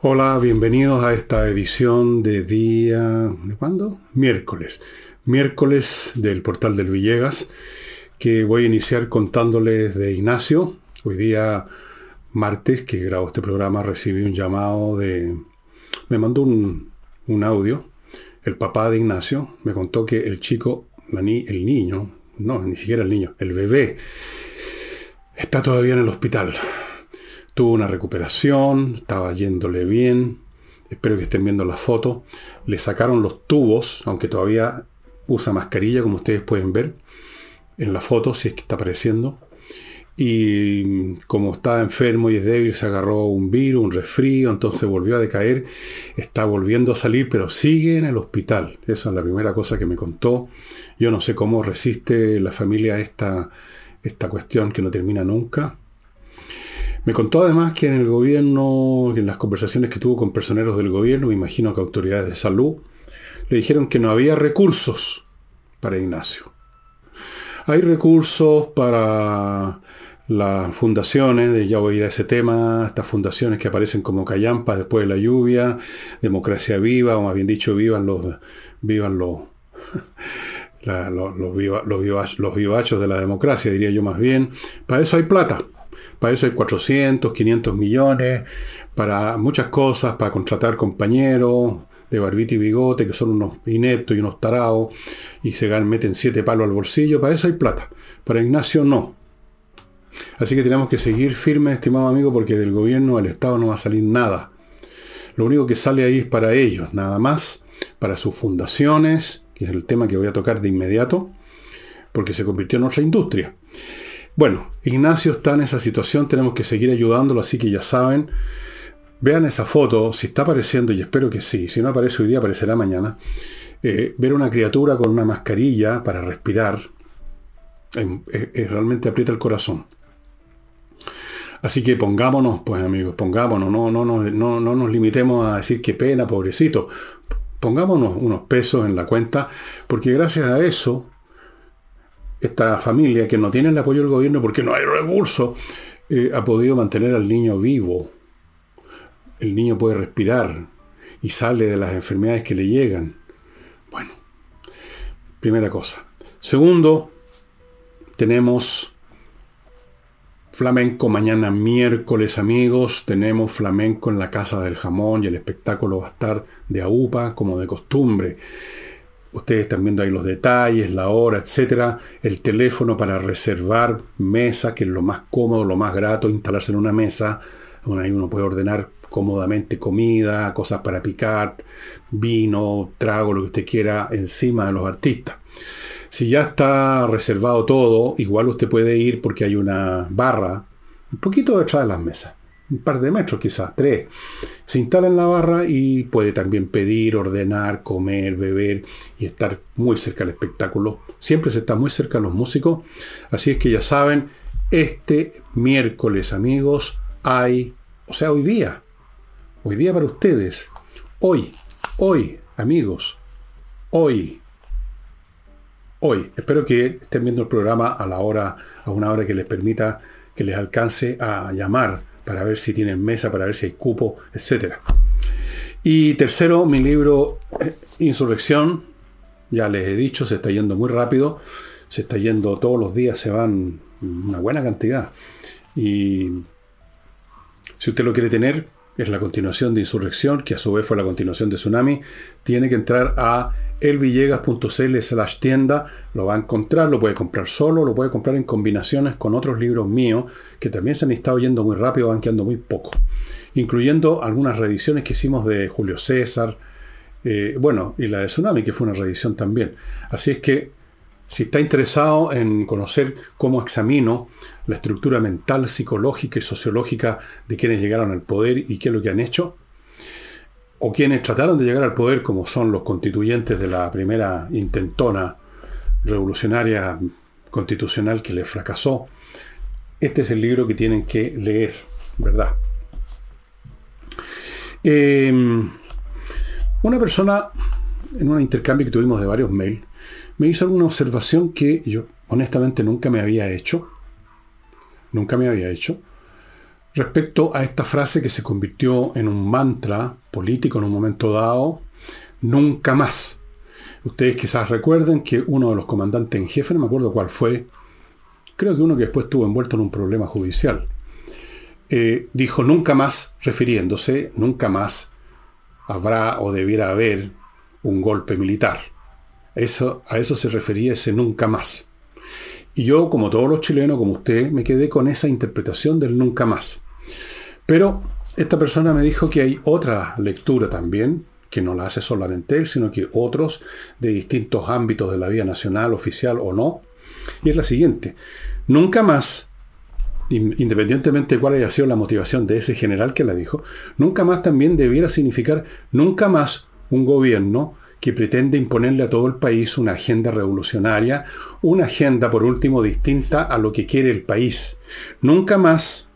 Hola, bienvenidos a esta edición de día... ¿De cuándo? Miércoles. Miércoles del portal del Villegas, que voy a iniciar contándoles de Ignacio. Hoy día, martes, que grabo este programa, recibí un llamado de... Me mandó un, audio. El papá de Ignacio me contó que el chico, el niño, no, ni siquiera el niño, el bebé, está todavía en el hospital tuvo una recuperación, estaba yéndole bien, espero que estén viendo la foto, le sacaron los tubos, aunque todavía usa mascarilla, como ustedes pueden ver en la foto, si es que está apareciendo. Y como estaba enfermo y es débil, se agarró un virus, un resfrío, entonces volvió a decaer, está volviendo a salir, pero sigue en el hospital. Esa es la primera cosa que me contó. Yo no sé cómo resiste la familia esta, esta cuestión que no termina nunca. Me contó además que en el gobierno, en las conversaciones que tuvo con personeros del gobierno, me imagino que autoridades de salud, le dijeron que no había recursos para Ignacio. Hay recursos para las fundaciones, ya voy a ir a ese tema, estas fundaciones que aparecen como callampas después de la lluvia, democracia viva, o más bien dicho, vivan los, vivan los, los, los vivachos de la democracia, diría yo más bien. Para eso hay plata. Para eso hay 400, 500 millones, para muchas cosas, para contratar compañeros de barbita y bigote, que son unos ineptos y unos tarados, y se meten siete palos al bolsillo, para eso hay plata. Para Ignacio no. Así que tenemos que seguir firmes, estimado amigo, porque del gobierno, del Estado no va a salir nada. Lo único que sale ahí es para ellos, nada más, para sus fundaciones, que es el tema que voy a tocar de inmediato, porque se convirtió en otra industria. Bueno, Ignacio está en esa situación, tenemos que seguir ayudándolo, así que ya saben, vean esa foto, si está apareciendo, y espero que sí, si no aparece hoy día, aparecerá mañana, eh, ver una criatura con una mascarilla para respirar, em, eh, eh, realmente aprieta el corazón. Así que pongámonos, pues amigos, pongámonos, no, no, no, no, no nos limitemos a decir qué pena, pobrecito. Pongámonos unos pesos en la cuenta, porque gracias a eso esta familia que no tiene el apoyo del gobierno porque no hay recursos, eh, ha podido mantener al niño vivo. El niño puede respirar y sale de las enfermedades que le llegan. Bueno, primera cosa. Segundo, tenemos flamenco mañana miércoles, amigos. Tenemos flamenco en la Casa del Jamón y el espectáculo va a estar de AUPA como de costumbre. Ustedes están viendo ahí los detalles, la hora, etcétera. El teléfono para reservar mesa, que es lo más cómodo, lo más grato, instalarse en una mesa. ahí uno puede ordenar cómodamente comida, cosas para picar, vino, trago, lo que usted quiera, encima de los artistas. Si ya está reservado todo, igual usted puede ir porque hay una barra un poquito detrás de las mesas un par de metros quizás, tres. Se instala en la barra y puede también pedir, ordenar, comer, beber y estar muy cerca del espectáculo. Siempre se está muy cerca de los músicos. Así es que ya saben, este miércoles amigos hay, o sea, hoy día, hoy día para ustedes, hoy, hoy amigos, hoy. Hoy, espero que estén viendo el programa a la hora, a una hora que les permita que les alcance a llamar para ver si tienen mesa, para ver si hay cupo, etc. Y tercero, mi libro eh, Insurrección, ya les he dicho, se está yendo muy rápido, se está yendo todos los días, se van una buena cantidad. Y si usted lo quiere tener, es la continuación de Insurrección, que a su vez fue la continuación de Tsunami, tiene que entrar a elvillegas.cl slash tienda, lo va a encontrar, lo puede comprar solo, lo puede comprar en combinaciones con otros libros míos, que también se han estado yendo muy rápido, van quedando muy poco, incluyendo algunas reediciones que hicimos de Julio César, eh, bueno, y la de Tsunami, que fue una reedición también. Así es que, si está interesado en conocer cómo examino la estructura mental, psicológica y sociológica de quienes llegaron al poder y qué es lo que han hecho, o quienes trataron de llegar al poder, como son los constituyentes de la primera intentona revolucionaria constitucional que les fracasó, este es el libro que tienen que leer, ¿verdad? Em, una persona, en un intercambio que tuvimos de varios mails, me hizo alguna observación que yo honestamente nunca me había hecho, nunca me había hecho, respecto a esta frase que se convirtió en un mantra político en un momento dado, nunca más. Ustedes quizás recuerden que uno de los comandantes en jefe, no me acuerdo cuál fue, creo que uno que después estuvo envuelto en un problema judicial, eh, dijo nunca más, refiriéndose, nunca más habrá o debiera haber un golpe militar. Eso, a eso se refería ese nunca más. Y yo, como todos los chilenos, como usted, me quedé con esa interpretación del nunca más. Pero esta persona me dijo que hay otra lectura también, que no la hace solamente él, sino que otros de distintos ámbitos de la vida nacional, oficial o no. Y es la siguiente. Nunca más, independientemente de cuál haya sido la motivación de ese general que la dijo, nunca más también debiera significar nunca más un gobierno que pretende imponerle a todo el país una agenda revolucionaria, una agenda, por último, distinta a lo que quiere el país. Nunca más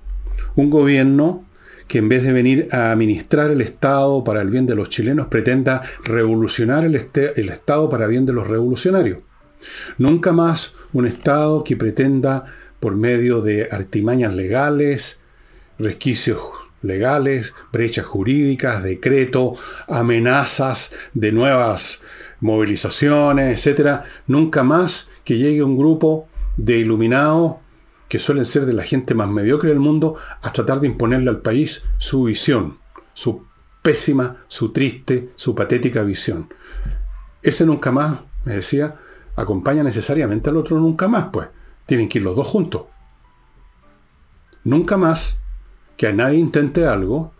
un gobierno que en vez de venir a administrar el Estado para el bien de los chilenos, pretenda revolucionar el, el Estado para bien de los revolucionarios. Nunca más un Estado que pretenda, por medio de artimañas legales, resquicios legales, brechas jurídicas, decreto, amenazas de nuevas movilizaciones, etc. Nunca más que llegue un grupo de iluminados que suelen ser de la gente más mediocre del mundo a tratar de imponerle al país su visión, su pésima, su triste, su patética visión. Ese nunca más, me decía, acompaña necesariamente al otro nunca más, pues. Tienen que ir los dos juntos. Nunca más que nadie intente algo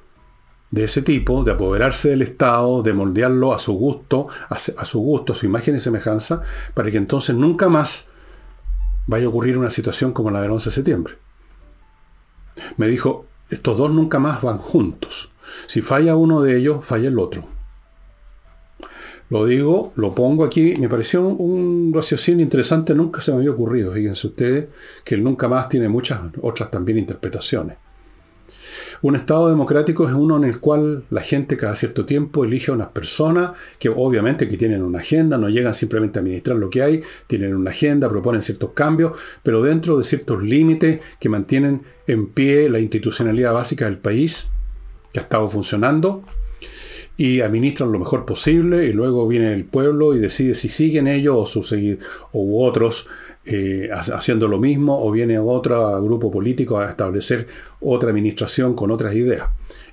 de ese tipo, de apoderarse del Estado, de moldearlo a su gusto, a, su gusto, a su imagen y semejanza, para que entonces nunca más vaya a ocurrir una situación como la del 11 de septiembre. Me dijo, estos dos nunca más van juntos. Si falla uno de ellos, falla el otro. Lo digo, lo pongo aquí, me pareció un raciocinio interesante, nunca se me había ocurrido, fíjense ustedes, que el nunca más tiene muchas otras también interpretaciones. Un Estado democrático es uno en el cual la gente cada cierto tiempo elige a unas personas que obviamente que tienen una agenda, no llegan simplemente a administrar lo que hay, tienen una agenda, proponen ciertos cambios, pero dentro de ciertos límites que mantienen en pie la institucionalidad básica del país que ha estado funcionando y administran lo mejor posible y luego viene el pueblo y decide si siguen ellos o, o otros eh, haciendo lo mismo o viene otro grupo político a establecer otra administración con otras ideas.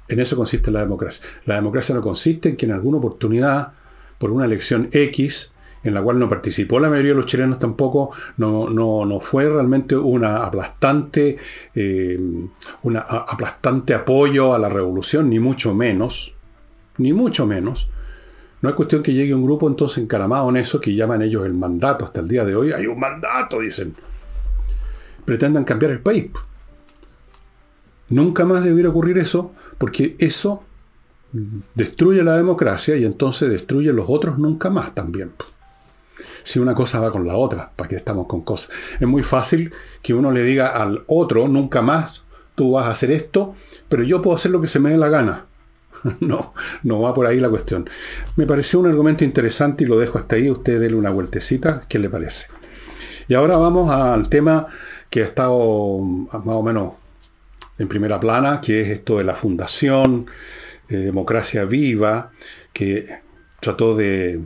En eso consiste la democracia. La democracia no consiste en que en alguna oportunidad, por una elección X, en la cual no participó la mayoría de los chilenos tampoco, no, no, fue realmente una aplastante, eh, una aplastante apoyo a la revolución, ni mucho menos, ni mucho menos, no es cuestión que llegue un grupo entonces encaramado en eso que llaman ellos el mandato hasta el día de hoy. Hay un mandato, dicen. Pretendan cambiar el país. Nunca más debiera ocurrir eso porque eso destruye la democracia y entonces destruye los otros nunca más también. Si una cosa va con la otra, ¿para qué estamos con cosas? Es muy fácil que uno le diga al otro, nunca más tú vas a hacer esto, pero yo puedo hacer lo que se me dé la gana. No, no va por ahí la cuestión. Me pareció un argumento interesante y lo dejo hasta ahí. Usted déle una vueltecita. ¿Qué le parece? Y ahora vamos al tema que ha estado más o menos en primera plana, que es esto de la Fundación eh, Democracia Viva, que trató de,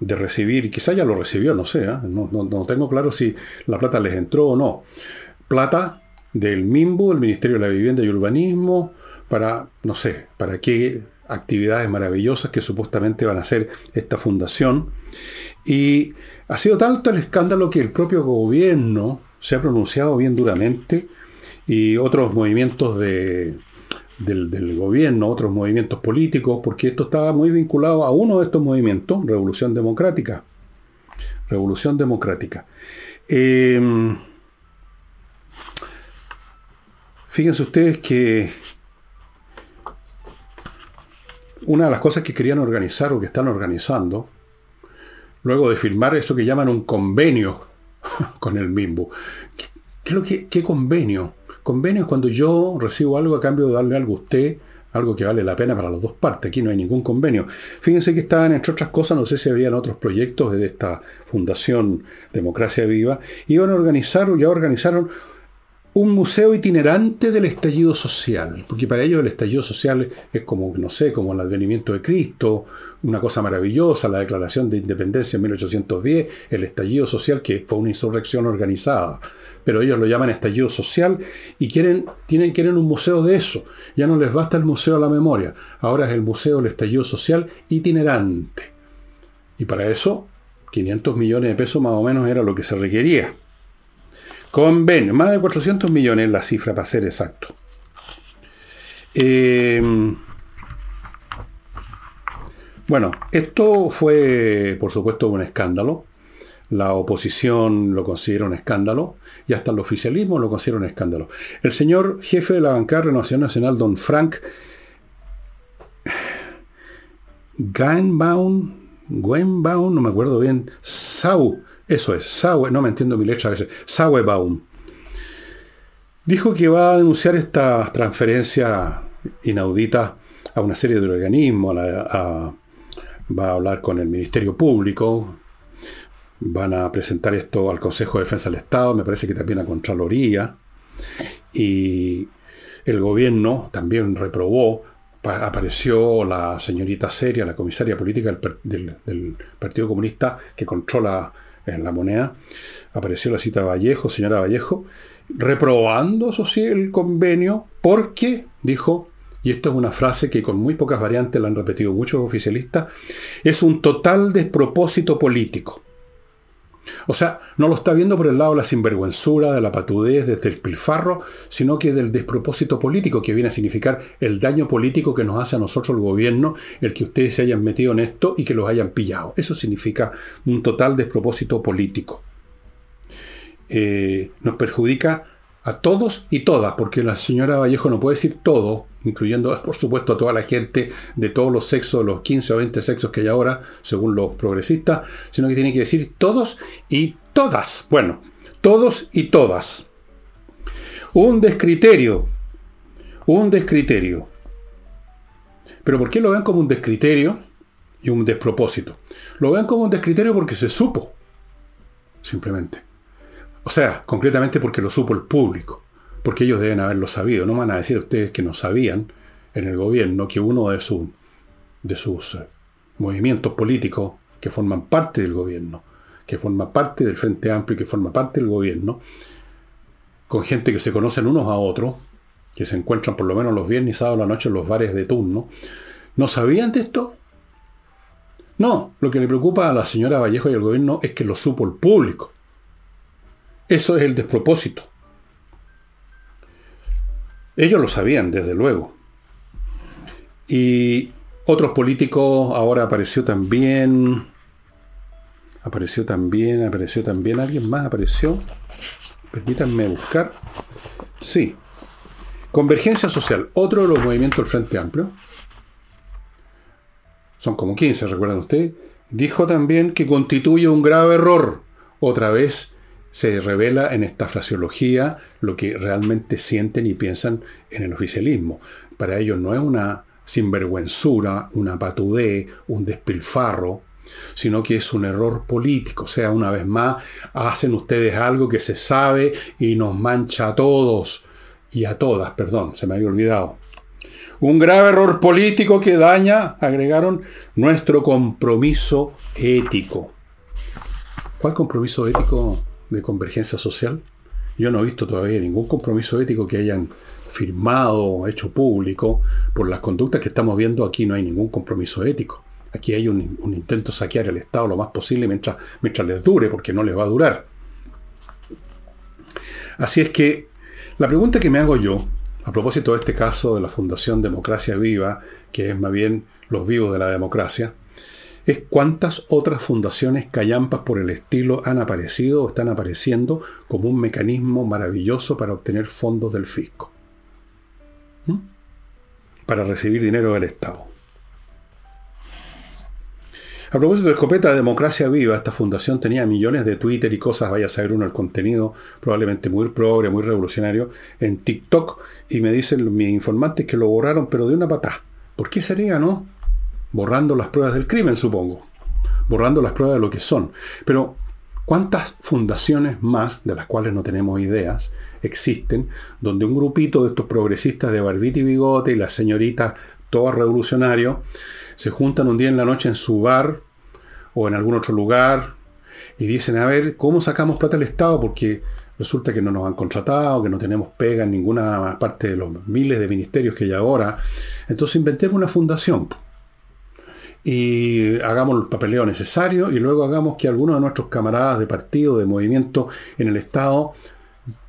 recibir, y quizá ya lo recibió, no sé, ¿eh? no, no tengo claro si la plata les entró o no. Plata del MIMBU, el Ministerio de la Vivienda y Urbanismo, para, no sé, para qué actividades maravillosas que supuestamente van a hacer esta fundación. Y ha sido tanto el escándalo que el propio gobierno se ha pronunciado bien duramente y otros movimientos de, del, gobierno, otros movimientos políticos, porque esto estaba muy vinculado a uno de estos movimientos, Revolución Democrática. Revolución Democrática. Em, fíjense ustedes que una de las cosas que querían organizar o que están organizando, luego de firmar eso que llaman un convenio con el MIMBU. ¿Qué, lo que, ¿Qué convenio? Convenio es cuando yo recibo algo a cambio de darle algo a usted, algo que vale la pena para las dos partes. Aquí no hay ningún convenio. Fíjense que estaban, entre otras cosas, no sé si habían otros proyectos de esta Fundación Democracia Viva, iban a organizar o ya organizaron un museo itinerante del estallido social, porque para ellos el estallido social es como, no sé, como el advenimiento de Cristo, una cosa maravillosa, la declaración de independencia en 1810, el estallido social que fue una insurrección organizada, pero ellos lo llaman estallido social y quieren, tienen, quieren un museo de eso. Ya no les basta el museo de la memoria, ahora es el museo del estallido social itinerante. Y para eso, 500 millones de pesos más o menos era lo que se requería. Convenio, más de 400 millones la cifra para ser exacto. Em, bueno, esto fue, por supuesto, un escándalo. La oposición lo considera un escándalo y hasta el oficialismo lo considera un escándalo. El señor jefe de la bancada Renovación Nacional, don Frank Gainbaum, Gwenbaum, no me acuerdo bien, Sau, eso es, Saue, no me entiendo mi letra a veces, Sauebaum, dijo que va a denunciar esta transferencia inaudita a una serie de organismos, va a hablar con el Ministerio Público, van a presentar esto al Consejo de Defensa del Estado, me parece que también a Contraloría, y el gobierno también reprobó, apareció la señorita Seria, la comisaria política del Partido Comunista que controla en la moneda, apareció la cita Vallejo, señora Vallejo, reprobando, eso sí, el convenio, porque, dijo, y esto es una frase que con muy pocas variantes la han repetido muchos oficialistas, es un total despropósito político. O sea, no lo está viendo por el lado de la sinvergüenzura, de la patudez, desde el pilfarro, sino que del despropósito político que viene a significar el daño político que nos hace a nosotros el gobierno, el que ustedes se hayan metido en esto y que los hayan pillado. Eso significa un total despropósito político. Eh, nos perjudica a todos y todas, porque la señora Vallejo no puede decir todo, incluyendo por supuesto a toda la gente de todos los sexos, los 15 o 20 sexos que hay ahora, según los progresistas, sino que tiene que decir todos y todas. Bueno, todos y todas. Un descriterio, un descriterio. Pero ¿por qué lo ven como un descriterio y un despropósito? Lo ven como un descriterio porque se supo, simplemente. O sea, concretamente porque lo supo el público, porque ellos deben haberlo sabido. No van a decir ustedes que no sabían en el gobierno que uno de, de sus eh, movimientos políticos que forman parte del gobierno, que forma parte del Frente Amplio y que forma parte del gobierno, con gente que se conocen unos a otros, que se encuentran por lo menos los viernes y sábados a la noche en los bares de turno, ¿no sabían de esto? No, lo que le preocupa a la señora Vallejo y al gobierno es que lo supo el público. Eso es el despropósito. Ellos lo sabían, desde luego. Y otros políticos, ahora apareció también, apareció también, apareció también, alguien más apareció. Permítanme buscar. Sí. Convergencia social, otro de los movimientos del Frente Amplio. Son como 15, recuerdan ustedes. Dijo también que constituye un grave error. Otra vez se revela en esta fraseología lo que realmente sienten y piensan en el oficialismo. Para ellos no es una sinvergüenzura, una patudé, un despilfarro, sino que es un error político. O sea, una vez más, hacen ustedes algo que se sabe y nos mancha a todos y a todas, perdón, se me había olvidado. Un grave error político que daña, agregaron, nuestro compromiso ético. ¿Cuál compromiso ético de convergencia social. Yo no he visto todavía ningún compromiso ético que hayan firmado o hecho público. Por las conductas que estamos viendo aquí no hay ningún compromiso ético. Aquí hay un, intento de saquear el Estado lo más posible mientras, mientras les dure, porque no les va a durar. Así es que la pregunta que me hago yo, a propósito de este caso de la Fundación Democracia Viva, que es más bien los vivos de la democracia, es cuántas otras fundaciones callampas por el estilo han aparecido o están apareciendo como un mecanismo maravilloso para obtener fondos del fisco. ¿Mm? Para recibir dinero del Estado. A propósito de Escopeta Democracia Viva, esta fundación tenía millones de Twitter y cosas, vaya a saber uno el contenido, probablemente muy progre, muy revolucionario, en TikTok, y me dicen mis informantes que lo borraron, pero de una patada. ¿Por qué sería, no? Borrando las pruebas del crimen, supongo, borrando las pruebas de lo que son. Pero ¿Cuántas fundaciones más, de las cuales no tenemos ideas, existen, donde un grupito de estos progresistas de barbita y bigote y la señorita todo revolucionario, se juntan un día en la noche en su bar o en algún otro lugar y dicen, a ver, ¿cómo sacamos plata al Estado? Porque resulta que no nos han contratado, que no tenemos pega en ninguna parte de los miles de ministerios que hay ahora. Entonces inventemos una fundación y hagamos el papeleo necesario y luego hagamos que algunos de nuestros camaradas de partido, de movimiento en el Estado,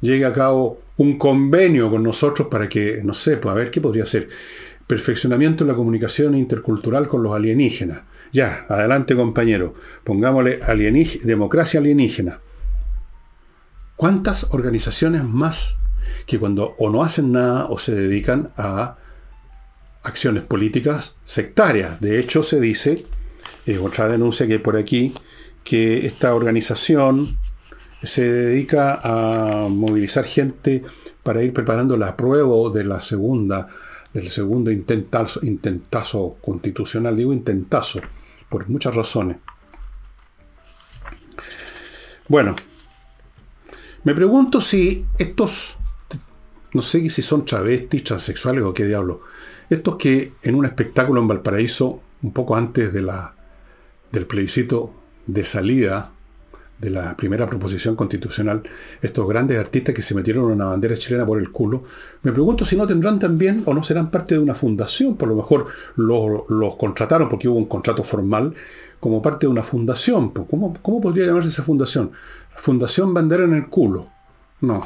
llegue a cabo un convenio con nosotros para que, no sé, pues a ver qué podría ser. Perfeccionamiento en la comunicación intercultural con los alienígenas. Ya, adelante compañero, pongámosle democracia alienígena. ¿Cuántas organizaciones más que cuando o no hacen nada o se dedican a acciones políticas sectarias. De hecho, se dice, eh, otra denuncia que hay por aquí, que esta organización se dedica a movilizar gente para ir preparando la prueba de la segunda, del segundo intentazo, intentazo constitucional. Digo intentazo, por muchas razones. Bueno, me pregunto si estos, no sé si son travestis, transexuales o qué diablo, estos que en un espectáculo en Valparaíso, un poco antes de la, del plebiscito de salida de la primera proposición constitucional, estos grandes artistas que se metieron una bandera chilena por el culo, me pregunto si no tendrán también o no serán parte de una fundación, por lo mejor los, contrataron porque hubo un contrato formal como parte de una fundación. ¿Cómo, ¿Cómo podría llamarse esa fundación? Fundación Bandera en el culo. No.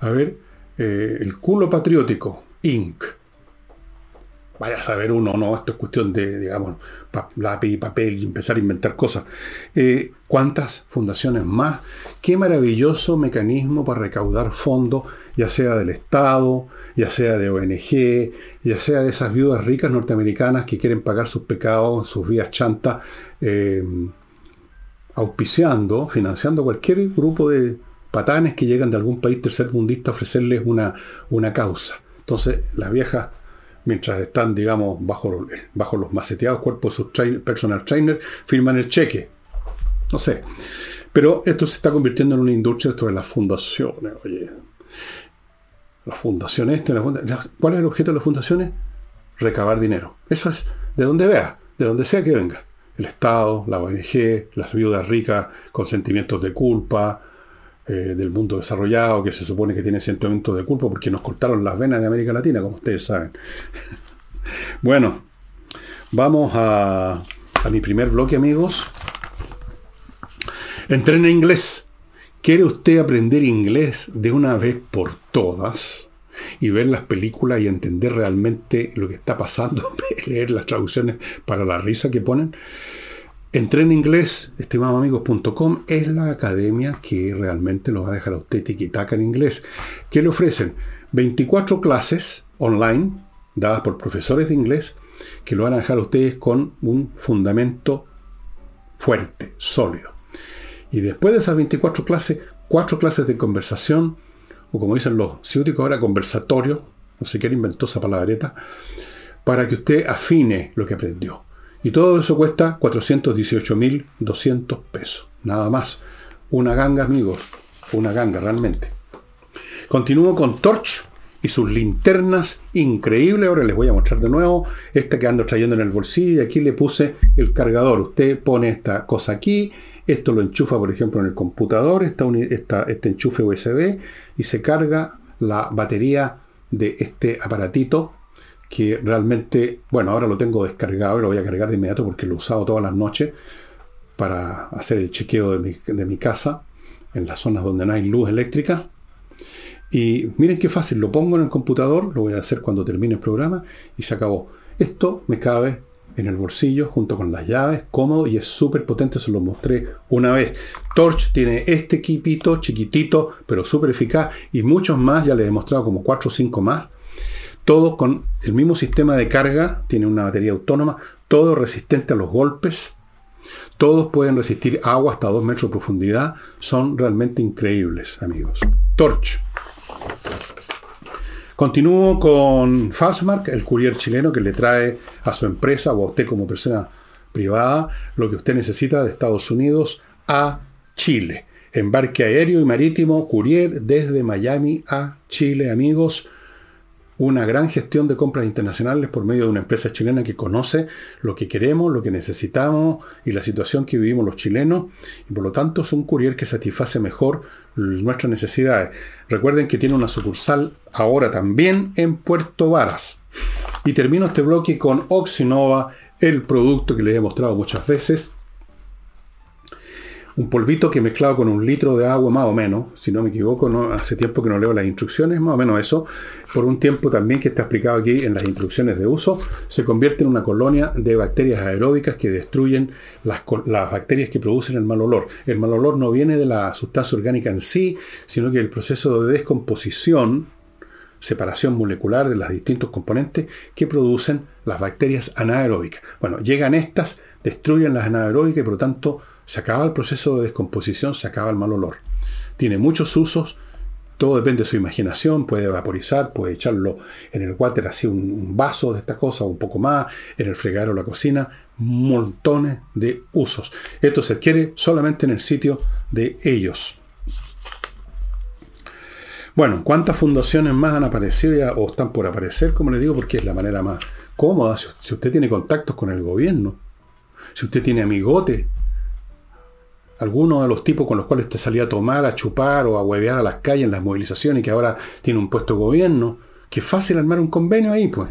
A ver, eh, el culo patriótico, Inc vaya a saber uno, no, esto es cuestión de, digamos, lápiz y papel y empezar a inventar cosas. Eh, ¿Cuántas fundaciones más? Qué maravilloso mecanismo para recaudar fondos, ya sea del Estado, ya sea de ONG, ya sea de esas viudas ricas norteamericanas que quieren pagar sus pecados, sus vías chantas, eh, auspiciando, financiando cualquier grupo de patanes que llegan de algún país tercermundista a ofrecerles una, una causa. Entonces, las viejas mientras están, digamos, bajo, bajo los maceteados cuerpos de sus personal trainers, firman el cheque. No sé. Pero esto se está convirtiendo en una industria, esto de las fundaciones, oye. Las fundaciones, ¿cuál es el objeto de las fundaciones? Recabar dinero. Eso es de donde vea, de donde sea que venga. El Estado, la ONG, las viudas ricas con sentimientos de culpa, eh, del mundo desarrollado, que se supone que tiene sentimiento de culpa porque nos cortaron las venas de América Latina, como ustedes saben. bueno, vamos a, a mi primer bloque, amigos. Entrena inglés. ¿Quiere usted aprender inglés de una vez por todas? y ver las películas y entender realmente lo que está pasando, leer las traducciones para la risa que ponen. Entren en inglés, estimadosamigos.com, es la academia que realmente lo va a dejar a usted tiquitaca en inglés. ¿Qué le ofrecen? 24 clases online dadas por profesores de inglés que lo van a dejar a ustedes con un fundamento fuerte, sólido. Y después de esas 24 clases, cuatro clases de conversación, o como dicen los ciúticos ahora, conversatorio, no sé quién inventó esa palabreta, para que usted afine lo que aprendió. Y todo eso cuesta 418.200 pesos. Nada más. Una ganga, amigos. Una ganga, realmente. Continúo con Torch y sus linternas increíbles. Ahora les voy a mostrar de nuevo esta que ando trayendo en el bolsillo. Y aquí le puse el cargador. Usted pone esta cosa aquí. Esto lo enchufa, por ejemplo, en el computador. Esta, este enchufe USB. Y se carga la batería de este aparatito que realmente, bueno, ahora lo tengo descargado y lo voy a cargar de inmediato porque lo he usado todas las noches para hacer el chequeo de mi, casa en las zonas donde no hay luz eléctrica. Y miren qué fácil, lo pongo en el computador, lo voy a hacer cuando termine el programa y se acabó. Esto me cabe en el bolsillo junto con las llaves, cómodo y es súper potente, se lo mostré una vez. Torch tiene este equipito chiquitito, pero súper eficaz y muchos más, ya les he mostrado como 4 o 5 más todo con el mismo sistema de carga, tiene una batería autónoma, todo resistente a los golpes, todos pueden resistir agua hasta 2 metros de profundidad, son realmente increíbles, amigos. Torch. Continúo con Fastmark, el courier chileno que le trae a su empresa o a usted como persona privada lo que usted necesita de Estados Unidos a Chile. Embarque aéreo y marítimo Courier desde Miami a Chile, amigos una gran gestión de compras internacionales por medio de una empresa chilena que conoce lo que queremos, lo que necesitamos y la situación que vivimos los chilenos y por lo tanto es un courier que satisface mejor nuestras necesidades. Recuerden que tiene una sucursal ahora también en Puerto Varas. Y termino este bloque con Oxinova, el producto que les he mostrado muchas veces, un polvito que mezclado con un litro de agua más o menos, si no me equivoco, hace tiempo que no leo las instrucciones, más o menos eso, por un tiempo también que está explicado aquí en las instrucciones de uso, se convierte en una colonia de bacterias aeróbicas que destruyen las, las bacterias que producen el mal olor. El mal olor no viene de la sustancia orgánica en sí, sino que el proceso de descomposición, separación molecular de los distintos componentes que producen las bacterias anaeróbicas. Bueno, llegan estas, destruyen las anaeróbicas y por lo tanto se acaba el proceso de descomposición, se acaba el mal olor. Tiene muchos usos, todo depende de su imaginación, puede vaporizar, puede echarlo en el water así un, vaso de esta cosa, un poco más, en el fregadero o la cocina, montones de usos. Esto se adquiere solamente en el sitio de ellos. Bueno, ¿cuántas fundaciones más han aparecido ya, o están por aparecer, como les digo, porque es la manera más cómoda? Si usted tiene contactos con el gobierno, si usted tiene amigotes algunos de los tipos con los cuales te salía a tomar, a chupar o a huevear a las calles en las movilizaciones y que ahora tiene un puesto de gobierno, que fácil armar un convenio ahí, pues.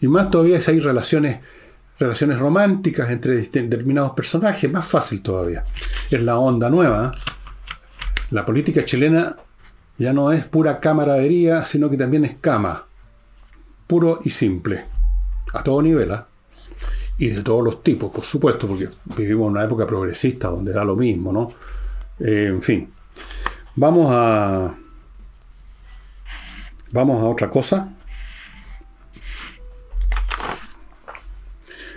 Y más todavía si hay relaciones, relaciones románticas entre determinados personajes, más fácil todavía. Es la onda nueva. ¿eh? La política chilena ya no es pura camaradería, sino que también es cama. Puro y simple. A todo nivel, ¿eh? Y de todos los tipos, por supuesto, porque vivimos en una época progresista donde da lo mismo, ¿no? Eh, en fin, vamos a vamos a otra cosa.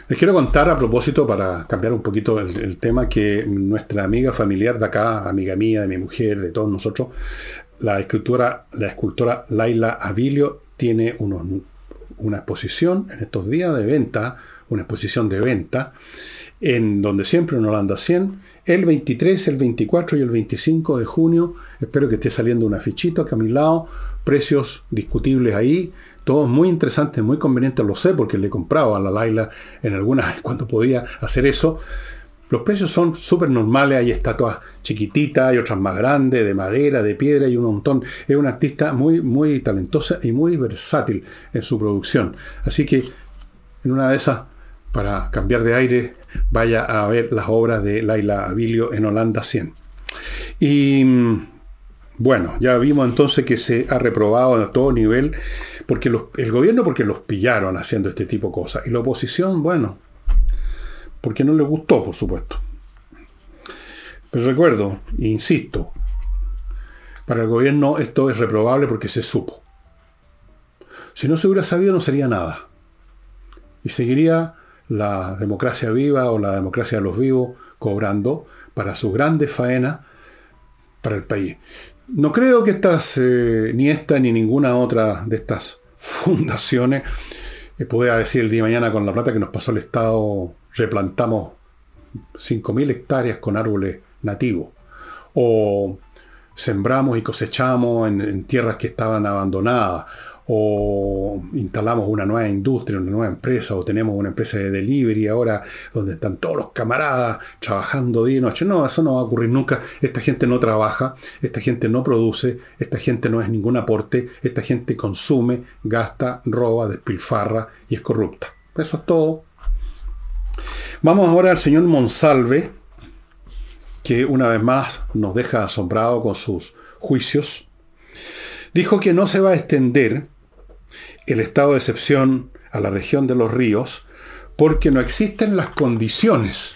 Les quiero contar a propósito, para cambiar un poquito el, tema, que nuestra amiga familiar de acá, amiga mía, de mi mujer, de todos nosotros, la escultora, la escultora Laila Avilio, tiene unos, una exposición en estos días de venta una exposición de venta, en donde siempre en Holanda 100, el 23, el 24 y el 25 de junio. Espero que esté saliendo una fichita acá a mi lado. Precios discutibles ahí. Todos muy interesantes, muy convenientes, lo sé, porque le he comprado a la Laila en algunas cuando podía hacer eso. Los precios son súper normales, hay estatuas chiquititas, hay otras más grandes, de madera, de piedra y un montón. Es una artista muy, muy talentosa y muy versátil en su producción. Así que en una de esas para cambiar de aire, vaya a ver las obras de Laila Avilio en Holanda 100. Y bueno, ya vimos entonces que se ha reprobado a todo nivel, porque el gobierno porque los pillaron haciendo este tipo de cosas, y la oposición, bueno, porque no le gustó, por supuesto. Pero recuerdo, insisto, para el gobierno esto es reprobable porque se supo. Si no se hubiera sabido no sería nada. Y seguiría la democracia viva o la democracia de los vivos cobrando para sus grandes faenas para el país. No creo que estas, eh, ni esta ni ninguna otra de estas fundaciones eh, pueda decir el día de mañana con la plata que nos pasó el Estado, replantamos 5.000 hectáreas con árboles nativos. O sembramos y cosechamos en tierras que estaban abandonadas o instalamos una nueva industria, una nueva empresa, o tenemos una empresa de delivery ahora donde están todos los camaradas trabajando día y noche. No, eso no va a ocurrir nunca. Esta gente no trabaja, esta gente no produce, esta gente no es ningún aporte, esta gente consume, gasta, roba, despilfarra y es corrupta. Eso es todo. Vamos ahora al señor Monsalve, que una vez más nos deja asombrado con sus juicios. Dijo que no se va a extender el estado de excepción a la región de los ríos porque no existen las condiciones.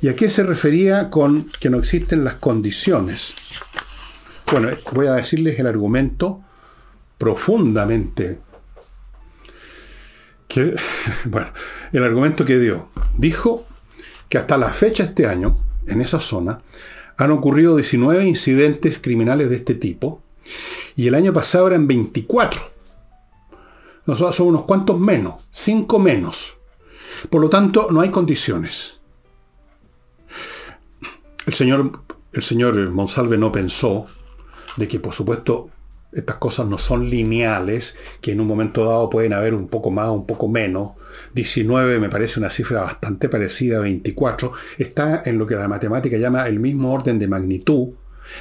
¿Y a qué se refería con que no existen las condiciones? Bueno, voy a decirles el argumento profundamente. Que, bueno, el argumento que dio. Dijo que hasta la fecha este año, en esa zona, han ocurrido 19 incidentes criminales de este tipo y el año pasado eran 24. Nosotros somos unos cuantos menos, cinco menos. Por lo tanto, no hay condiciones. El señor, el señor Monsalve no pensó de que, por supuesto, estas cosas no son lineales, que en un momento dado pueden haber un poco más, un poco menos. 19 me parece una cifra bastante parecida a 24. Está en lo que la matemática llama el mismo orden de magnitud.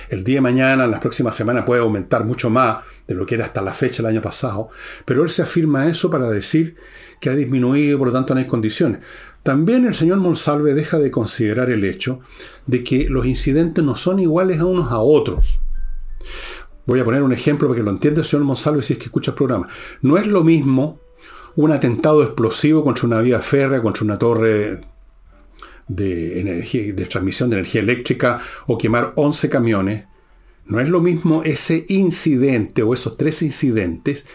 El día de mañana, en las próximas semanas, puede aumentar mucho más de lo que era hasta la fecha del año pasado, pero él se afirma eso para decir que ha disminuido, por lo tanto no hay condiciones. También el señor Monsalve deja de considerar el hecho de que los incidentes no son iguales a unos a otros. Voy a poner un ejemplo para que lo entienda el señor Monsalve si es que escucha el programa. No es lo mismo un atentado explosivo contra una vía férrea, contra una torre de, energía, de transmisión de energía eléctrica o quemar 11 camiones. No es lo mismo ese incidente o esos tres incidentes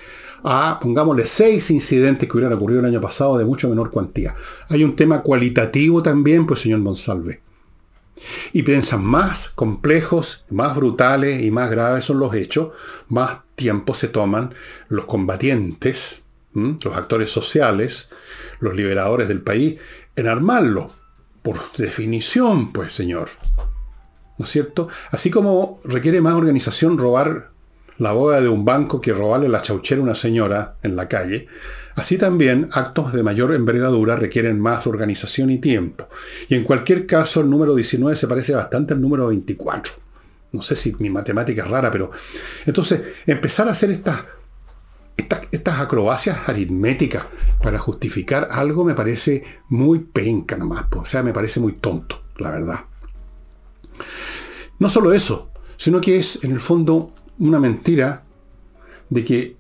a, pongámosle, seis incidentes que hubieran ocurrido el año pasado de mucho menor cuantía. Hay un tema cualitativo también, pues señor Monsalve. Y piensan más complejos, más brutales y más graves son los hechos, más tiempo se toman los combatientes, los actores sociales, los liberadores del país, en armarlo. Por definición, pues, señor. ¿No es cierto? Así como requiere más organización robar la boda de un banco que robarle la chauchera a una señora en la calle, así también actos de mayor envergadura requieren más organización y tiempo. Y en cualquier caso, el número 19 se parece bastante al número 24. No sé si mi matemática es rara, pero... Entonces, empezar a hacer estas, estas, acrobacias aritméticas para justificar algo me parece muy penca nomás. O sea, me parece muy tonto, la verdad. No solo eso, sino que es en el fondo una mentira de que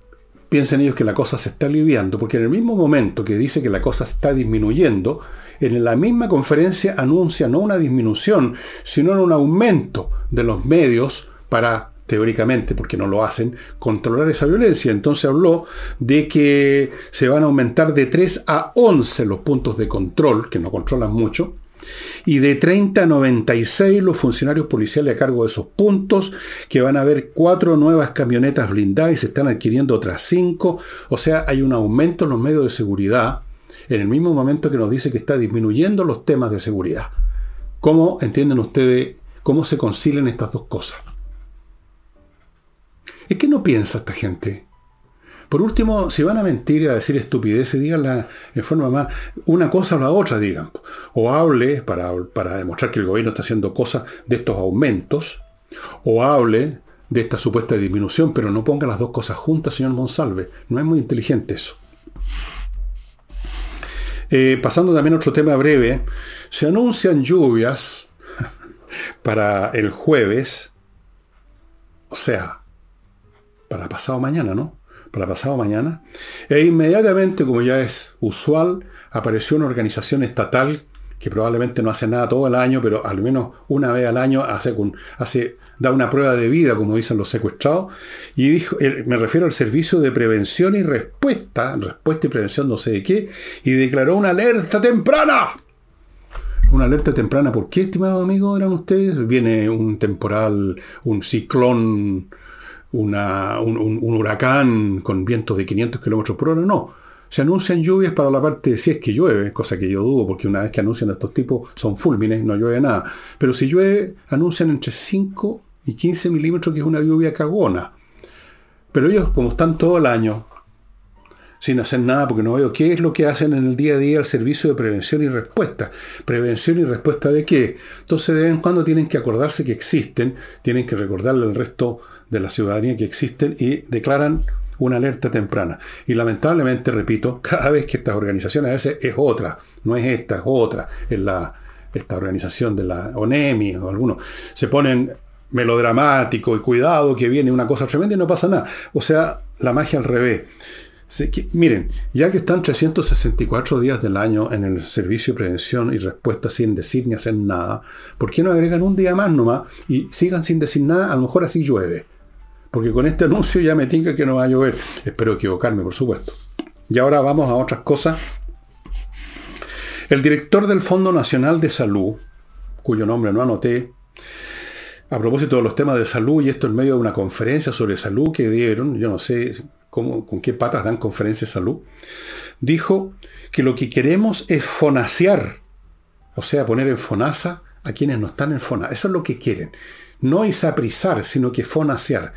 piensen ellos que la cosa se está aliviando, porque en el mismo momento que dice que la cosa está disminuyendo, en la misma conferencia anuncia no una disminución, sino un aumento de los medios para, teóricamente, porque no lo hacen, controlar esa violencia. Entonces habló de que se van a aumentar de 3 a 11 los puntos de control, que no controlan mucho, y de 30 a 96 los funcionarios policiales a cargo de esos puntos, que van a haber cuatro nuevas camionetas blindadas y se están adquiriendo otras cinco. O sea, hay un aumento en los medios de seguridad en el mismo momento que nos dice que está disminuyendo los temas de seguridad. ¿Cómo entienden ustedes cómo se concilian estas dos cosas? Es que no piensa esta gente. Por último, si van a mentir y a decir estupideces, díganla en forma más, una cosa o la otra, digan. O hable para, para demostrar que el gobierno está haciendo cosas de estos aumentos, o hable de esta supuesta disminución, pero no ponga las dos cosas juntas, señor Monsalve. No es muy inteligente eso. Eh, pasando también a otro tema breve, se anuncian lluvias para el jueves, o sea, para pasado mañana, ¿no? para pasado mañana, e inmediatamente, como ya es usual, apareció una organización estatal que probablemente no hace nada todo el año, pero al menos una vez al año hace, da una prueba de vida, como dicen los secuestrados, y dijo, me refiero al servicio de prevención y respuesta, respuesta y prevención no sé de qué, y declaró una alerta temprana. Una alerta temprana, ¿por qué, estimado amigo, eran ustedes? Viene un temporal, un ciclón un, huracán con vientos de 500 kilómetros por hora, no. Se anuncian lluvias para la parte, si es que llueve, cosa que yo dudo, porque una vez que anuncian estos tipos son fulmines, no llueve nada. Pero si llueve, anuncian entre 5 y 15 milímetros, que es una lluvia cagona. Pero ellos, como están todo el año sin hacer nada, porque no veo qué es lo que hacen en el día a día el servicio de prevención y respuesta. ¿Prevención y respuesta de qué? Entonces de vez en cuando tienen que acordarse que existen, tienen que recordarle al resto de la ciudadanía que existen y declaran una alerta temprana. Y lamentablemente, repito, cada vez que estas organizaciones a veces es otra, no es esta, es otra, es la, esta organización de la ONEMI o algunos, se ponen melodramático y cuidado que viene una cosa tremenda y no pasa nada. O sea, la magia al revés miren, ya que están 364 días del año en el servicio de prevención y respuesta sin decir ni hacer nada, ¿por qué no agregan un día más nomás y sigan sin decir nada? A lo mejor así llueve. Porque con este anuncio ya me tinca que no va a llover. Espero equivocarme, por supuesto. Y ahora vamos a otras cosas. El director del Fondo Nacional de Salud, cuyo nombre no anoté, a propósito de los temas de salud, y esto en medio de una conferencia sobre salud que dieron, yo no sé con qué patas dan conferencias de salud, dijo que lo que queremos es fonasear, o sea, poner en fonaza a quienes no están en FONA. Eso es lo que quieren. No isaprizar, sino que fonasear.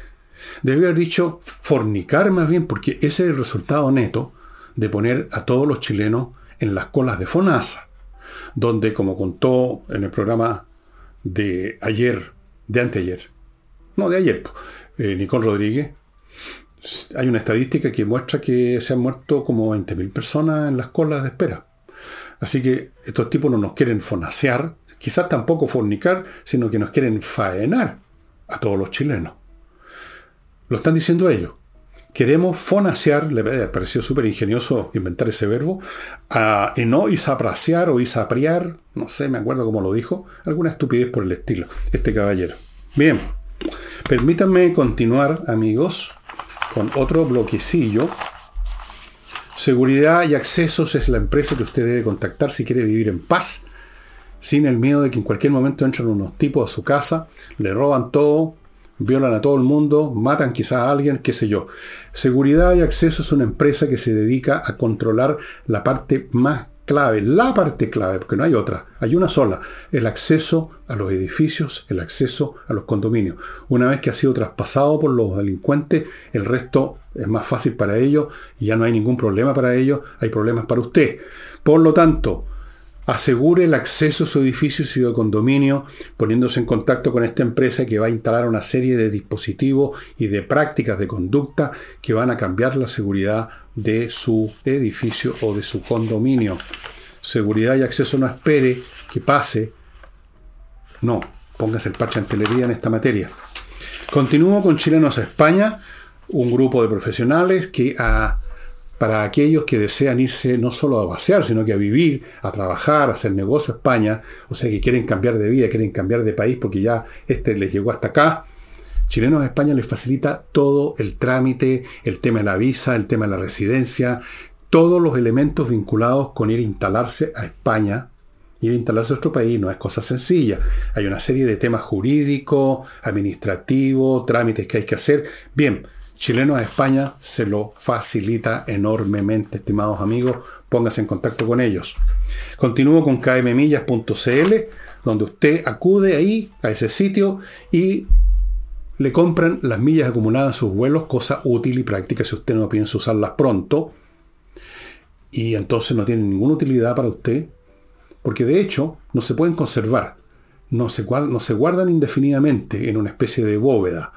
Debe haber dicho fornicar más bien, porque ese es el resultado neto de poner a todos los chilenos en las colas de FONASA, donde, como contó en el programa de ayer, de anteayer, no, de ayer, eh, Nicole Rodríguez, hay una estadística que muestra que se han muerto como 20.000 personas en las colas de espera. Así que estos tipos no nos quieren fonasear, quizás tampoco fornicar, sino que nos quieren faenar a todos los chilenos. Lo están diciendo ellos. Queremos fonasear, le pareció súper ingenioso inventar ese verbo, a, y no isapraciar o isapriar, no sé, me acuerdo cómo lo dijo, alguna estupidez por el estilo, este caballero. Bien, permítanme continuar, amigos, con otro bloquecillo. Seguridad y accesos es la empresa que usted debe contactar si quiere vivir en paz, sin el miedo de que en cualquier momento entren unos tipos a su casa, le roban todo, violan a todo el mundo, matan quizás a alguien, qué sé yo. Seguridad y acceso es una empresa que se dedica a controlar la parte más clave, la parte clave, porque no hay otra, hay una sola, el acceso a los edificios, el acceso a los condominios. Una vez que ha sido traspasado por los delincuentes, el resto es más fácil para ellos y ya no hay ningún problema para ellos, hay problemas para usted. Por lo tanto, asegure el acceso a su edificio y su condominio poniéndose en contacto con esta empresa que va a instalar una serie de dispositivos y de prácticas de conducta que van a cambiar la seguridad de su edificio o de su condominio. Seguridad y acceso no espere que pase. No, póngase el parche antelería en esta materia. Continúo con Chilenos a España, un grupo de profesionales que a, para aquellos que desean irse no solo a pasear, sino que a vivir, a trabajar, a hacer negocio a España, o sea que quieren cambiar de vida, quieren cambiar de país porque ya este les llegó hasta acá, Chilenos de España les facilita todo el trámite, el tema de la visa, el tema de la residencia, todos los elementos vinculados con ir a instalarse a España. Ir a instalarse a otro país no es cosa sencilla. Hay una serie de temas jurídicos, administrativos, trámites que hay que hacer. Bien, Chilenos de España se lo facilita enormemente, estimados amigos. Póngase en contacto con ellos. Continúo con kmmillas.cl, donde usted acude ahí, a ese sitio, y le compran las millas acumuladas en sus vuelos, cosa útil y práctica si usted no piensa usarlas pronto. Y entonces no tienen ninguna utilidad para usted, porque de hecho no se pueden conservar, no se, no se guardan indefinidamente en una especie de bóveda.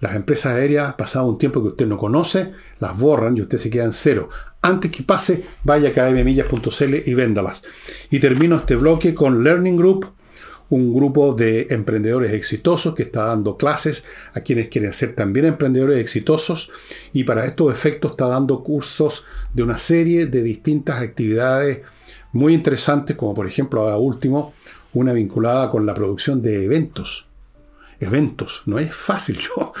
Las empresas aéreas, pasado un tiempo que usted no conoce, las borran y usted se queda en cero. Antes que pase, vaya a kmmillas.cl y véndalas. Y termino este bloque con Learning Group, un grupo de emprendedores exitosos que está dando clases a quienes quieren ser también emprendedores exitosos y para estos efectos está dando cursos de una serie de distintas actividades muy interesantes, como por ejemplo ahora último, una vinculada con la producción de eventos. Eventos, no es fácil. Yo,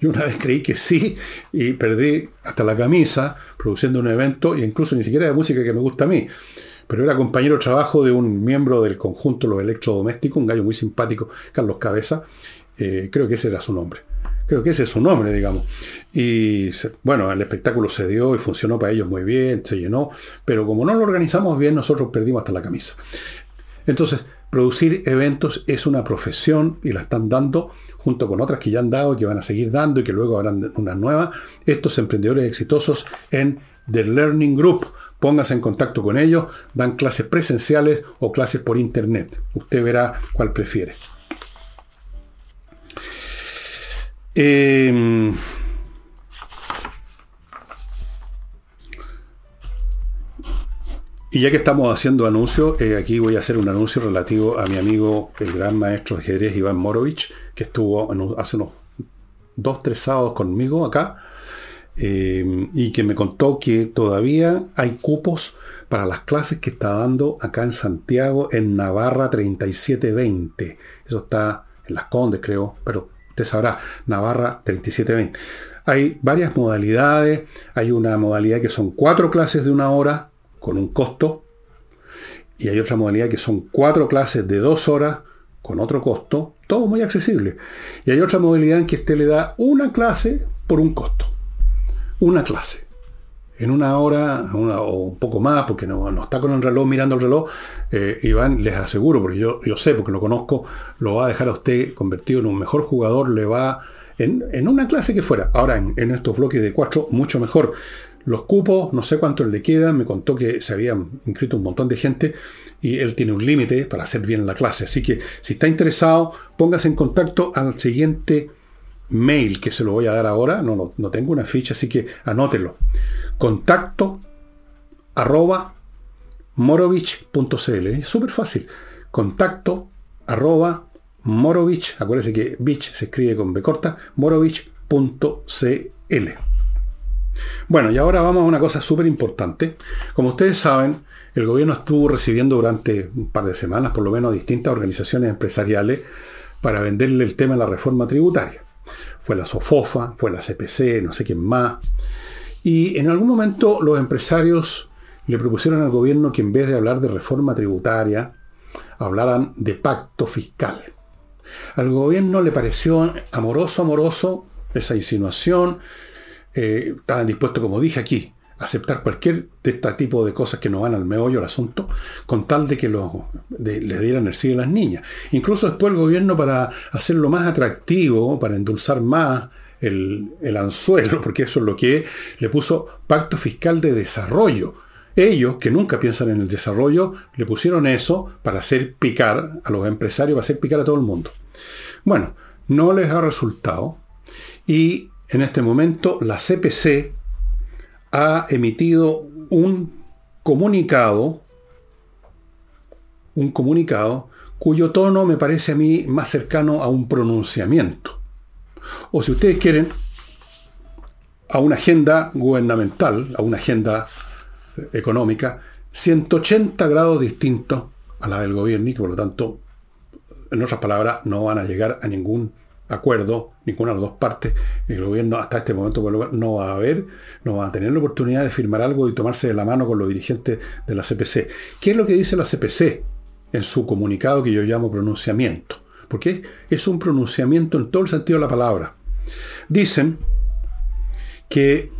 yo una vez creí que sí y perdí hasta la camisa produciendo un evento e incluso ni siquiera de música que me gusta a mí pero era compañero de trabajo de un miembro del conjunto Los Electrodomésticos, un gallo muy simpático, Carlos Cabeza, eh, creo que ese era su nombre. Creo que ese es su nombre, digamos. Y bueno, el espectáculo se dio y funcionó para ellos muy bien, se llenó, pero como no lo organizamos bien, nosotros perdimos hasta la camisa. Entonces, producir eventos es una profesión y la están dando junto con otras que ya han dado que van a seguir dando y que luego habrán una nueva, estos emprendedores exitosos en The Learning Group Póngase en contacto con ellos, dan clases presenciales o clases por internet. Usted verá cuál prefiere. Em, y ya que estamos haciendo anuncios, eh, aquí voy a hacer un anuncio relativo a mi amigo, el gran maestro de ajedrez Iván Morovich, que estuvo hace unos dos, tres sábados conmigo acá Em, y que me contó que todavía hay cupos para las clases que está dando acá en Santiago, en Navarra 3720. Eso está en Las Condes, creo, pero usted sabrá, Navarra 3720. Hay varias modalidades. Hay una modalidad que son cuatro clases de una hora con un costo. Y hay otra modalidad que son cuatro clases de dos horas con otro costo. Todo muy accesible. Y hay otra modalidad en que usted le da una clase por un costo una clase. en una hora o un poco más, porque no, está con el reloj mirando el reloj, eh, Iván, les aseguro, porque yo, yo sé, porque lo conozco, lo va a dejar a usted convertido en un mejor jugador, le va en, una clase que fuera. Ahora, en, en, estos bloques de cuatro, mucho mejor. Los cupos, no sé cuántos le quedan, me contó que se habían inscrito un montón de gente y él tiene un límite para hacer bien la clase. Así que si está interesado, póngase en contacto al siguiente mail que se lo voy a dar ahora. No, no, tengo una ficha, así que anótelo. Contacto arroba morovich.cl. Es súper fácil. Contacto arroba morovich. Acuérdense que bich se escribe con B corta. morovich.cl. Bueno, y ahora vamos a una cosa súper importante. Como ustedes saben, el gobierno estuvo recibiendo durante un par de semanas, por lo menos, distintas organizaciones empresariales para venderle el tema de la reforma tributaria. Fue la SOFOFA, fue la CPC, no sé quién más. Y en algún momento los empresarios le propusieron al gobierno que en vez de hablar de reforma tributaria, hablaran de pacto fiscal. Al gobierno le pareció amoroso, amoroso esa insinuación, eh, estaban dispuestos, como dije aquí, a aceptar cualquier de este tipo de cosas que no van al meollo del asunto, con tal de que les dieran el sí a las niñas. Incluso después el gobierno, para hacerlo más atractivo, para endulzar más el, el anzuelo, porque eso es lo que le puso pacto fiscal de desarrollo. Ellos, que nunca piensan en el desarrollo, le pusieron eso para hacer picar a los empresarios, para hacer picar a todo el mundo. Bueno, no les ha resultado. Y en este momento la CPC ha emitido un comunicado, un comunicado cuyo tono me parece a mí más cercano a un pronunciamiento. O si ustedes quieren, a una agenda gubernamental, a una agenda económica, 180 grados distintos a la del gobierno y que por lo tanto, en otras palabras, no van a llegar a ningún acuerdo, ninguna de las dos partes, el gobierno hasta este momento no va a haber, no va a tener la oportunidad de firmar algo y tomarse de la mano con los dirigentes de la CPC. ¿Qué es lo que dice la CPC en su comunicado que yo llamo pronunciamiento? Porque es un pronunciamiento en todo el sentido de la palabra. Dicen que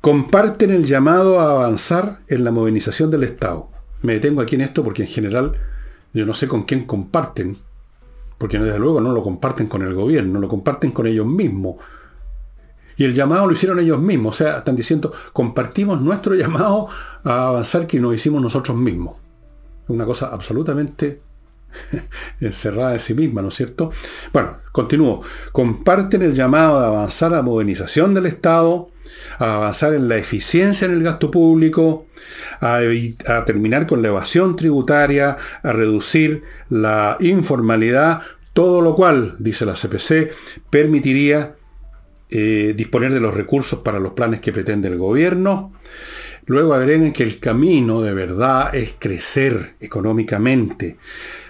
comparten el llamado a avanzar en la modernización del Estado. Me detengo aquí en esto porque en general yo no sé con quién comparten porque desde luego no lo comparten con el gobierno, lo comparten con ellos mismos. Y el llamado lo hicieron ellos mismos, o sea, están diciendo, compartimos nuestro llamado a avanzar que nos hicimos nosotros mismos. Una cosa absolutamente encerrada en sí misma, ¿no es cierto? Bueno, continúo. Comparten el llamado a avanzar a la modernización del Estado, a avanzar en la eficiencia en el gasto público, a, terminar con la evasión tributaria, a reducir la informalidad, todo lo cual, dice la CPC, permitiría eh, disponer de los recursos para los planes que pretende el gobierno. Luego agregan que el camino de verdad es crecer económicamente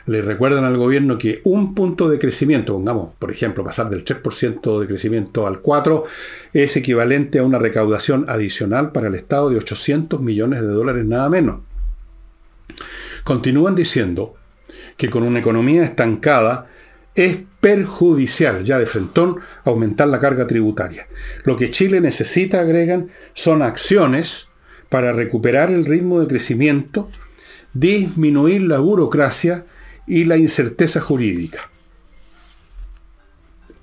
le recuerdan al gobierno que un punto de crecimiento, pongamos, por ejemplo, pasar del 3% de crecimiento al 4%, es equivalente a una recaudación adicional para el Estado de 800 millones de dólares nada menos. Continúan diciendo que con una economía estancada es perjudicial ya de frentón aumentar la carga tributaria. Lo que Chile necesita, agregan, son acciones para recuperar el ritmo de crecimiento, disminuir la burocracia y la incerteza jurídica.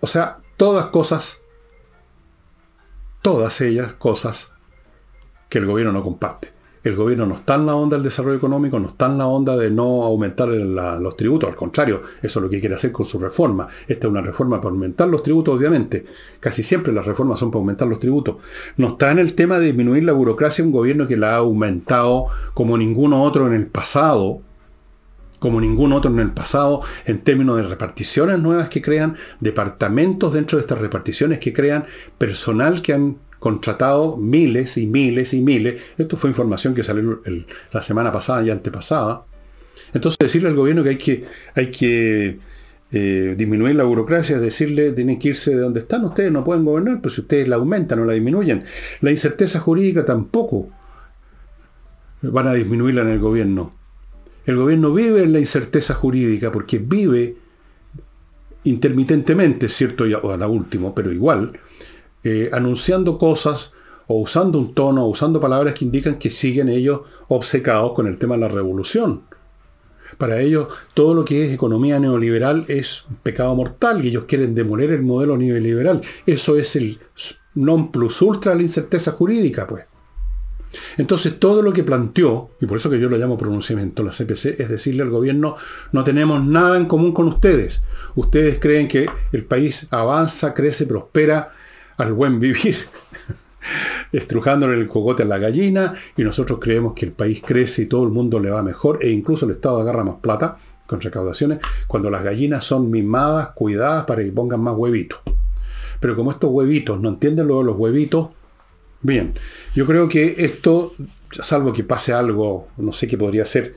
O sea, todas cosas, todas ellas cosas que el gobierno no comparte. El gobierno no está en la onda del desarrollo económico, no está en la onda de no aumentar los tributos, al contrario, eso es lo que quiere hacer con su reforma. Esta es una reforma para aumentar los tributos, obviamente. Casi siempre las reformas son para aumentar los tributos. No está en el tema de disminuir la burocracia un gobierno que la ha aumentado como ninguno otro en el pasado, como ningún otro en el pasado, en términos de reparticiones nuevas que crean, departamentos dentro de estas reparticiones que crean, personal que han contratado miles y miles y miles. Esto fue información que salió la semana pasada y antepasada. Entonces decirle al gobierno que hay que, hay que eh, disminuir la burocracia, es decirle, tienen que irse de donde están, ustedes no pueden gobernar, pues si ustedes la aumentan o la disminuyen. La incerteza jurídica tampoco van a disminuirla en el gobierno. El gobierno vive en la incerteza jurídica porque vive intermitentemente, ¿cierto? O a último, pero igual, eh, anunciando cosas o usando un tono, o usando palabras que indican que siguen ellos obcecados con el tema de la revolución. Para ellos, todo lo que es economía neoliberal es un pecado mortal y ellos quieren demoler el modelo neoliberal. Eso es el non plus ultra de la incerteza jurídica, pues. Entonces, todo lo que planteó, y por eso que yo lo llamo pronunciamiento, la CPC, es decirle al gobierno, no tenemos nada en común con ustedes. Ustedes creen que el país avanza, crece, prospera al buen vivir, estrujándole el cogote a la gallina, y nosotros creemos que el país crece y todo el mundo le va mejor, e incluso el Estado agarra más plata con recaudaciones, cuando las gallinas son mimadas, cuidadas para que pongan más huevitos. Pero como estos huevitos no entienden lo de los huevitos, Bien, yo creo que esto, salvo que pase algo, no sé qué podría ser,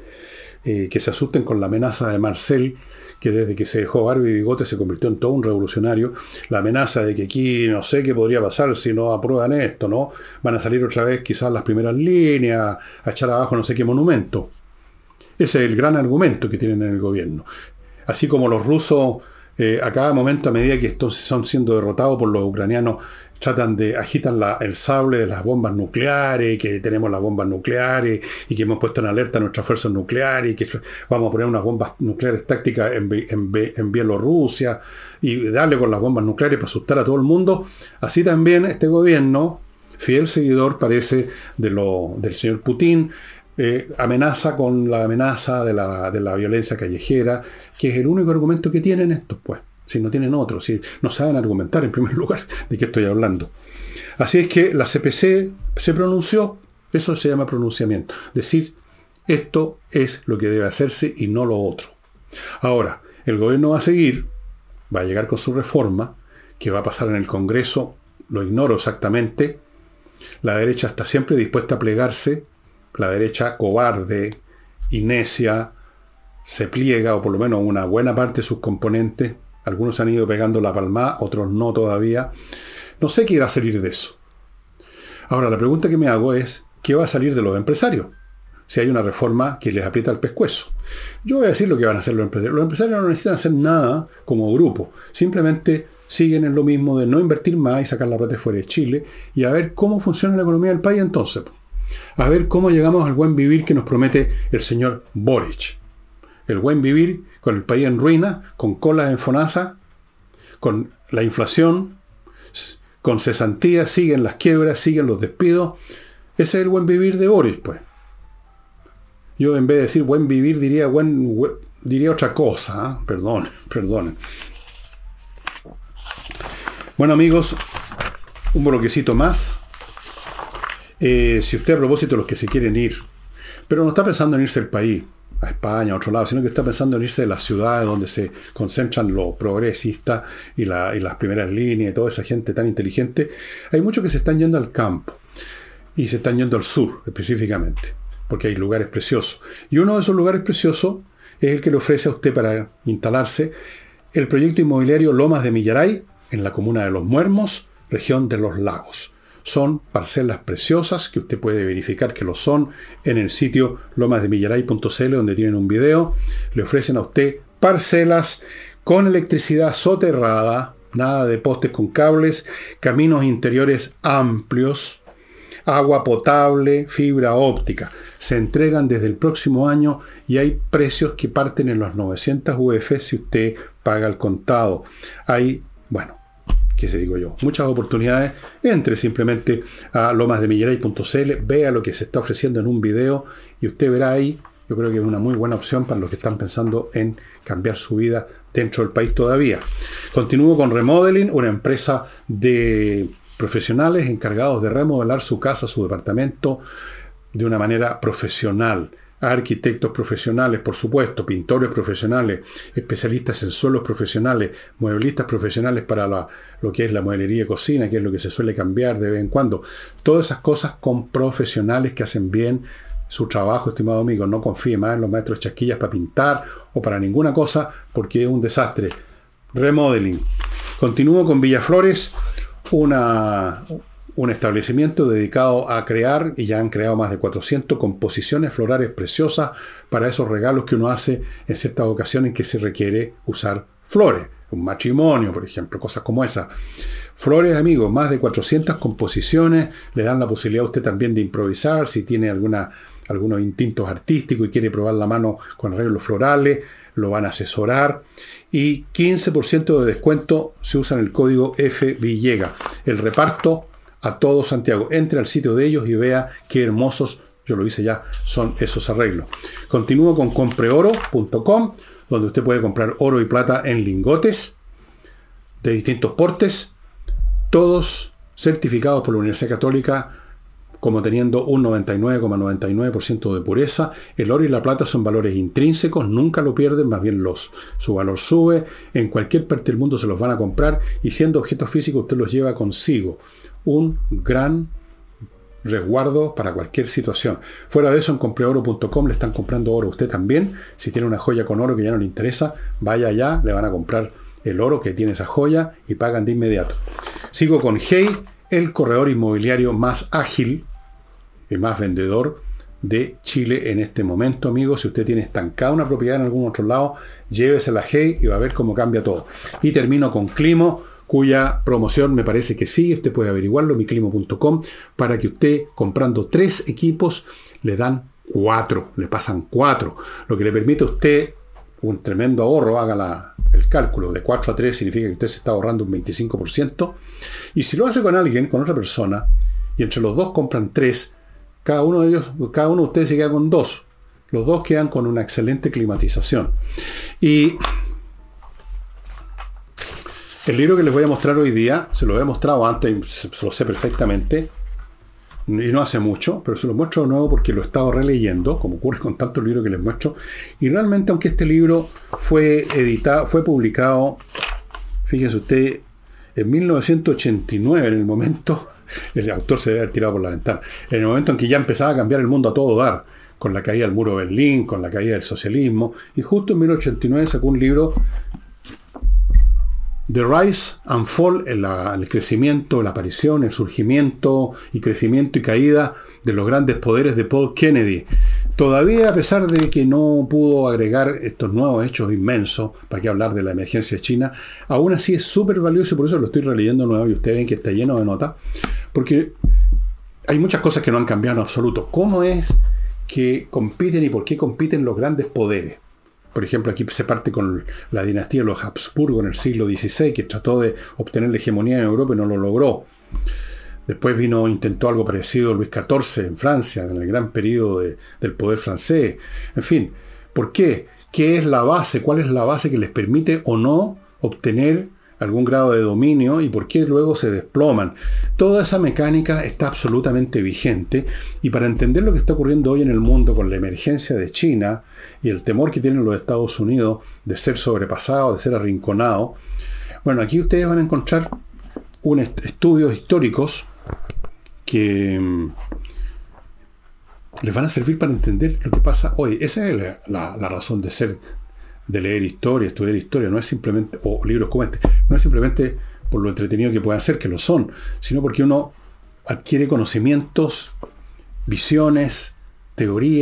eh, que se asusten con la amenaza de Marcel, que desde que se dejó Barbie y Bigote se convirtió en todo un revolucionario, la amenaza de que aquí no sé qué podría pasar si no aprueban esto, ¿no? Van a salir otra vez quizás las primeras líneas, a echar abajo no sé qué monumento. Ese es el gran argumento que tienen en el gobierno. Así como los rusos eh, a cada momento, a medida que estos son siendo derrotados por los ucranianos, tratan de, agitan el sable de las bombas nucleares, que tenemos las bombas nucleares y que hemos puesto en alerta nuestras fuerzas nucleares y que vamos a poner unas bombas nucleares tácticas en, en Bielorrusia y darle con las bombas nucleares para asustar a todo el mundo. Así también este gobierno, fiel seguidor parece de lo, del señor Putin, eh, amenaza con la amenaza de la, de la violencia callejera, que es el único argumento que tienen estos, pues si no tienen otro, si no saben argumentar en primer lugar de qué estoy hablando. Así es que la CPC se pronunció, eso se llama pronunciamiento, decir esto es lo que debe hacerse y no lo otro. Ahora, el gobierno va a seguir, va a llegar con su reforma, que va a pasar en el Congreso, lo ignoro exactamente, la derecha está siempre dispuesta a plegarse, la derecha cobarde y necia se pliega, o por lo menos una buena parte de sus componentes, algunos han ido pegando la palma, otros no todavía. No sé qué irá a salir de eso. Ahora, la pregunta que me hago es, ¿qué va a salir de los empresarios? Si hay una reforma que les aprieta el pescuezo. Yo voy a decir lo que van a hacer los empresarios. Los empresarios no necesitan hacer nada como grupo. Simplemente siguen en lo mismo de no invertir más y sacar la plata fuera de Chile y a ver cómo funciona la economía del país entonces. A ver cómo llegamos al buen vivir que nos promete el señor Boric el buen vivir, con el país en ruina, con colas en FONASA, con la inflación, con cesantía, siguen las quiebras, siguen los despidos. Ese es el buen vivir de Boris, pues. Yo en vez de decir buen vivir diría buen, diría otra cosa, ¿ah? perdón, perdón. Bueno amigos, un bloquecito más. Eh, si usted a propósito los que se quieren ir, pero no está pensando en irse al país, a España, a otro lado, sino que está pensando en irse de las ciudades donde se concentran los progresistas y, las primeras líneas y toda esa gente tan inteligente. Hay muchos que se están yendo al campo y se están yendo al sur específicamente, porque hay lugares preciosos. Y uno de esos lugares preciosos es el que le ofrece a usted para instalarse el proyecto inmobiliario Lomas de Millaray en la comuna de Los Muermos, región de los lagos son parcelas preciosas que usted puede verificar que lo son en el sitio lomasdemillaray.cl donde tienen un video. Le ofrecen a usted parcelas con electricidad soterrada, nada de postes con cables, caminos interiores amplios, agua potable, fibra óptica. Se entregan desde el próximo año y hay precios que parten en los 900 UF si usted paga el contado. Hay, bueno, se digo yo, muchas oportunidades, entre simplemente a lomasdemillaray.cl, vea lo que se está ofreciendo en un video y usted verá ahí, yo creo que es una muy buena opción para los que están pensando en cambiar su vida dentro del país todavía. Continúo con Remodeling, una empresa de profesionales encargados de remodelar su casa, su departamento de una manera profesional arquitectos profesionales, por supuesto, pintores profesionales, especialistas en suelos profesionales, mueblistas profesionales para lo que es la mueblería de cocina, que es lo que se suele cambiar de vez en cuando. Todas esas cosas con profesionales que hacen bien su trabajo, estimado amigo. No confíe más en los maestros chasquillas para pintar o para ninguna cosa, porque es un desastre. Remodeling. Continúo con Villaflores, una, un establecimiento dedicado a crear, y ya han creado más de 400 composiciones florales preciosas para esos regalos que uno hace en ciertas ocasiones en que se requiere usar flores. un matrimonio, por ejemplo, cosas como esa. Flores, amigos, más de 400 composiciones, le dan la posibilidad a usted también de improvisar, si tiene alguna, algunos instintos artísticos y quiere probar la mano con arreglos florales, lo van a asesorar. Y 15% de descuento se usa en el código F Villega. El reparto a todo Santiago. Entre al sitio de ellos y vea qué hermosos, yo lo hice ya, son esos arreglos. Continúo con compreoro.com, donde usted puede comprar oro y plata en lingotes de distintos portes, todos certificados por la Universidad Católica como teniendo un 99,99% de pureza. El oro y la plata son valores intrínsecos, nunca lo pierden, más bien los, su valor sube. En cualquier parte del mundo se los van a comprar y siendo objetos físicos usted los lleva consigo. Un gran resguardo para cualquier situación. Fuera de eso, en compreoro.com le están comprando oro. Usted también, si tiene una joya con oro que ya no le interesa, vaya allá, le van a comprar el oro que tiene esa joya y pagan de inmediato. Sigo con Hey, el corredor inmobiliario más ágil el más vendedor de Chile en este momento, amigos. Si usted tiene estancada una propiedad en algún otro lado, llévese la G y va a ver cómo cambia todo. Y termino con Climo, cuya promoción me parece que sí, usted puede averiguarlo, miclimo.com, para que usted comprando tres equipos le dan cuatro, le pasan cuatro, lo que le permite a usted un tremendo ahorro, haga el cálculo, de 4 a 3 significa que usted se está ahorrando un 25%, y si lo hace con alguien, con otra persona, y entre los dos compran tres, cada uno de ellos, cada uno de ustedes se queda con dos. Los dos quedan con una excelente climatización. Y el libro que les voy a mostrar hoy día, se lo he mostrado antes, se lo sé perfectamente, y no hace mucho, pero se lo muestro de nuevo porque lo he estado releyendo, como ocurre con tantos libros que les muestro. Y realmente, aunque este libro fue editado, fue publicado, fíjese usted, en 1989, en el momento el autor se debe haber tirado por la ventana. En el momento en que ya empezaba a cambiar el mundo a todo dar, con la caída del muro de Berlín, con la caída del socialismo, y justo en 1989 sacó un libro, The Rise and Fall, el, crecimiento, la aparición, el surgimiento y crecimiento y caída de los grandes poderes de Paul Kennedy. Todavía, a pesar de que no pudo agregar estos nuevos hechos inmensos, para qué hablar de la emergencia china, aún así es súper valioso y por eso lo estoy releyendo nuevo y ustedes ven que está lleno de notas, porque hay muchas cosas que no han cambiado en absoluto. ¿Cómo es que compiten y por qué compiten los grandes poderes? Por ejemplo, aquí se parte con la dinastía de los Habsburgo en el siglo XVI, que trató de obtener la hegemonía en Europa y no lo logró. Después vino, intentó algo parecido Luis XIV en Francia, en el gran periodo del poder francés. En fin, ¿por qué? ¿Qué es la base? ¿Cuál es la base que les permite o no obtener algún grado de dominio y por qué luego se desploman. Toda esa mecánica está absolutamente vigente y para entender lo que está ocurriendo hoy en el mundo con la emergencia de China y el temor que tienen los Estados Unidos de ser sobrepasados, de ser arrinconados, bueno, aquí ustedes van a encontrar un estudios históricos que mm, les van a servir para entender lo que pasa hoy. Esa es la, razón de ser, de leer historia, estudiar historia, no es simplemente, o libros como este, no es simplemente por lo entretenido que puede ser, que lo son, sino porque uno adquiere conocimientos, visiones, teorías,